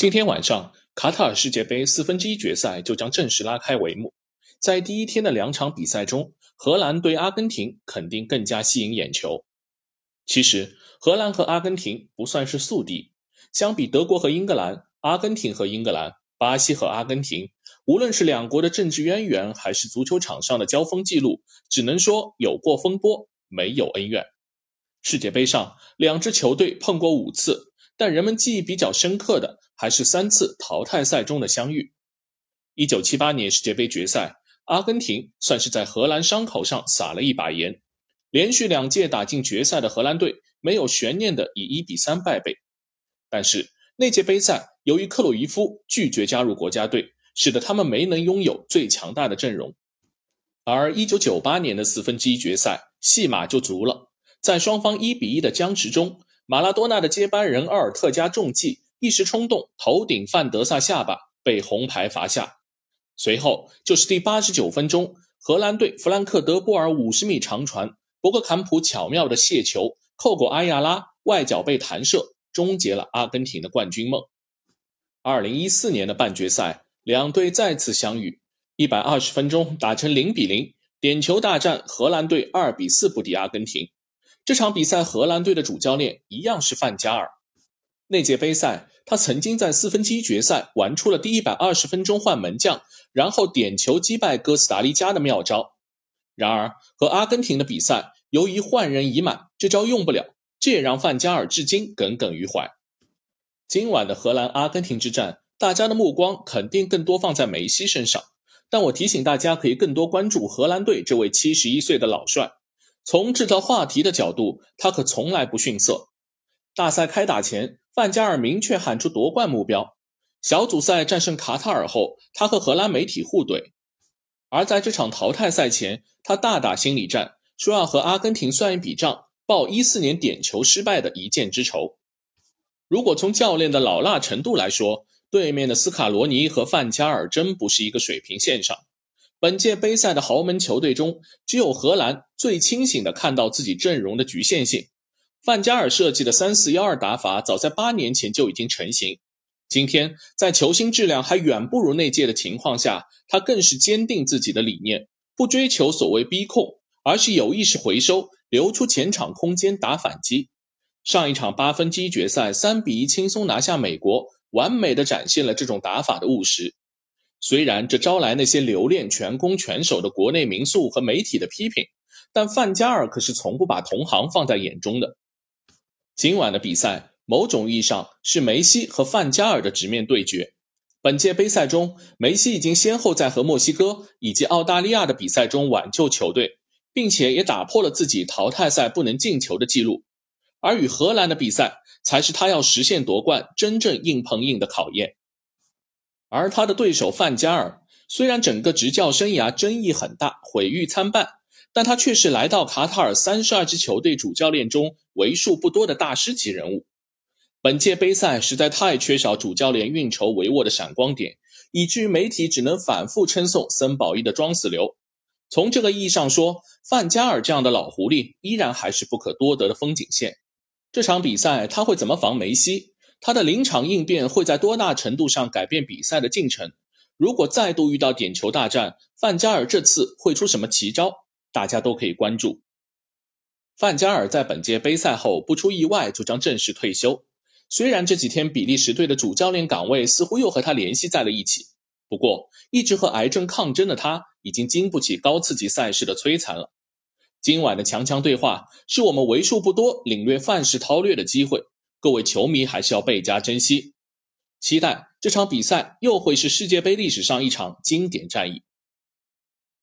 今天晚上，卡塔尔世界杯四分之一决赛就将正式拉开帷幕。在第一天的两场比赛中，荷兰对阿根廷肯定更加吸引眼球。其实，荷兰和阿根廷不算是宿敌，相比德国和英格兰，阿根廷和英格兰，巴西和阿根廷，无论是两国的政治渊源，还是足球场上的交锋记录，只能说有过风波，没有恩怨。世界杯上，两支球队碰过五次，但人们记忆比较深刻的。还是三次淘汰赛中的相遇。一九七八年世界杯决赛，阿根廷算是在荷兰伤口上撒了一把盐。连续两届打进决赛的荷兰队没有悬念的以一比三败北。但是那届杯赛，由于克鲁伊夫拒绝加入国家队，使得他们没能拥有最强大的阵容。而一九九八年的四分之一决赛，戏码就足了。在双方一比一的僵持中，马拉多纳的接班人奥尔特加中计。一时冲动，头顶范德萨下巴，被红牌罚下。随后就是第八十九分钟，荷兰队弗兰克德波尔五十米长传，博格坎普巧妙的卸球，扣过阿亚拉，外脚被弹射，终结了阿根廷的冠军梦。二零一四年的半决赛，两队再次相遇，一百二十分钟打成零比零，点球大战，荷兰队二比四不敌阿根廷。这场比赛，荷兰队的主教练一样是范加尔。那届杯赛，他曾经在四分之一决赛玩出了第一百二十分钟换门将，然后点球击败哥斯达黎加的妙招。然而和阿根廷的比赛，由于换人已满，这招用不了，这也让范加尔至今耿耿于怀。今晚的荷兰阿根廷之战，大家的目光肯定更多放在梅西身上，但我提醒大家，可以更多关注荷兰队这位七十一岁的老帅。从制造话题的角度，他可从来不逊色。大赛开打前。范加尔明确喊出夺冠目标。小组赛战胜卡塔尔后，他和荷兰媒体互怼；而在这场淘汰赛前，他大打心理战，说要和阿根廷算一笔账，报一四年点球失败的一箭之仇。如果从教练的老辣程度来说，对面的斯卡罗尼和范加尔真不是一个水平线上。本届杯赛的豪门球队中，只有荷兰最清醒地看到自己阵容的局限性。范加尔设计的三四幺二打法，早在八年前就已经成型。今天在球星质量还远不如那届的情况下，他更是坚定自己的理念，不追求所谓逼控，而是有意识回收，留出前场空间打反击。上一场八分之一决赛三比一轻松拿下美国，完美的展现了这种打法的务实。虽然这招来那些留恋全攻全守的国内民宿和媒体的批评，但范加尔可是从不把同行放在眼中的。今晚的比赛，某种意义上是梅西和范加尔的直面对决。本届杯赛中，梅西已经先后在和墨西哥以及澳大利亚的比赛中挽救球队，并且也打破了自己淘汰赛不能进球的记录。而与荷兰的比赛，才是他要实现夺冠真正硬碰硬的考验。而他的对手范加尔，虽然整个执教生涯争议很大，毁誉参半。但他却是来到卡塔尔三十二支球队主教练中为数不多的大师级人物。本届杯赛实在太缺少主教练运筹帷幄的闪光点，以至于媒体只能反复称颂森保一的装死流。从这个意义上说，范加尔这样的老狐狸依然还是不可多得的风景线。这场比赛他会怎么防梅西？他的临场应变会在多大程度上改变比赛的进程？如果再度遇到点球大战，范加尔这次会出什么奇招？大家都可以关注。范加尔在本届杯赛后不出意外就将正式退休。虽然这几天比利时队的主教练岗位似乎又和他联系在了一起，不过一直和癌症抗争的他已经经不起高刺激赛事的摧残了。今晚的强强对话是我们为数不多领略范式韬略的机会，各位球迷还是要倍加珍惜。期待这场比赛又会是世界杯历史上一场经典战役。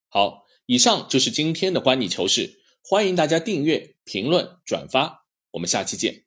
好。以上就是今天的观你球事，欢迎大家订阅、评论、转发，我们下期见。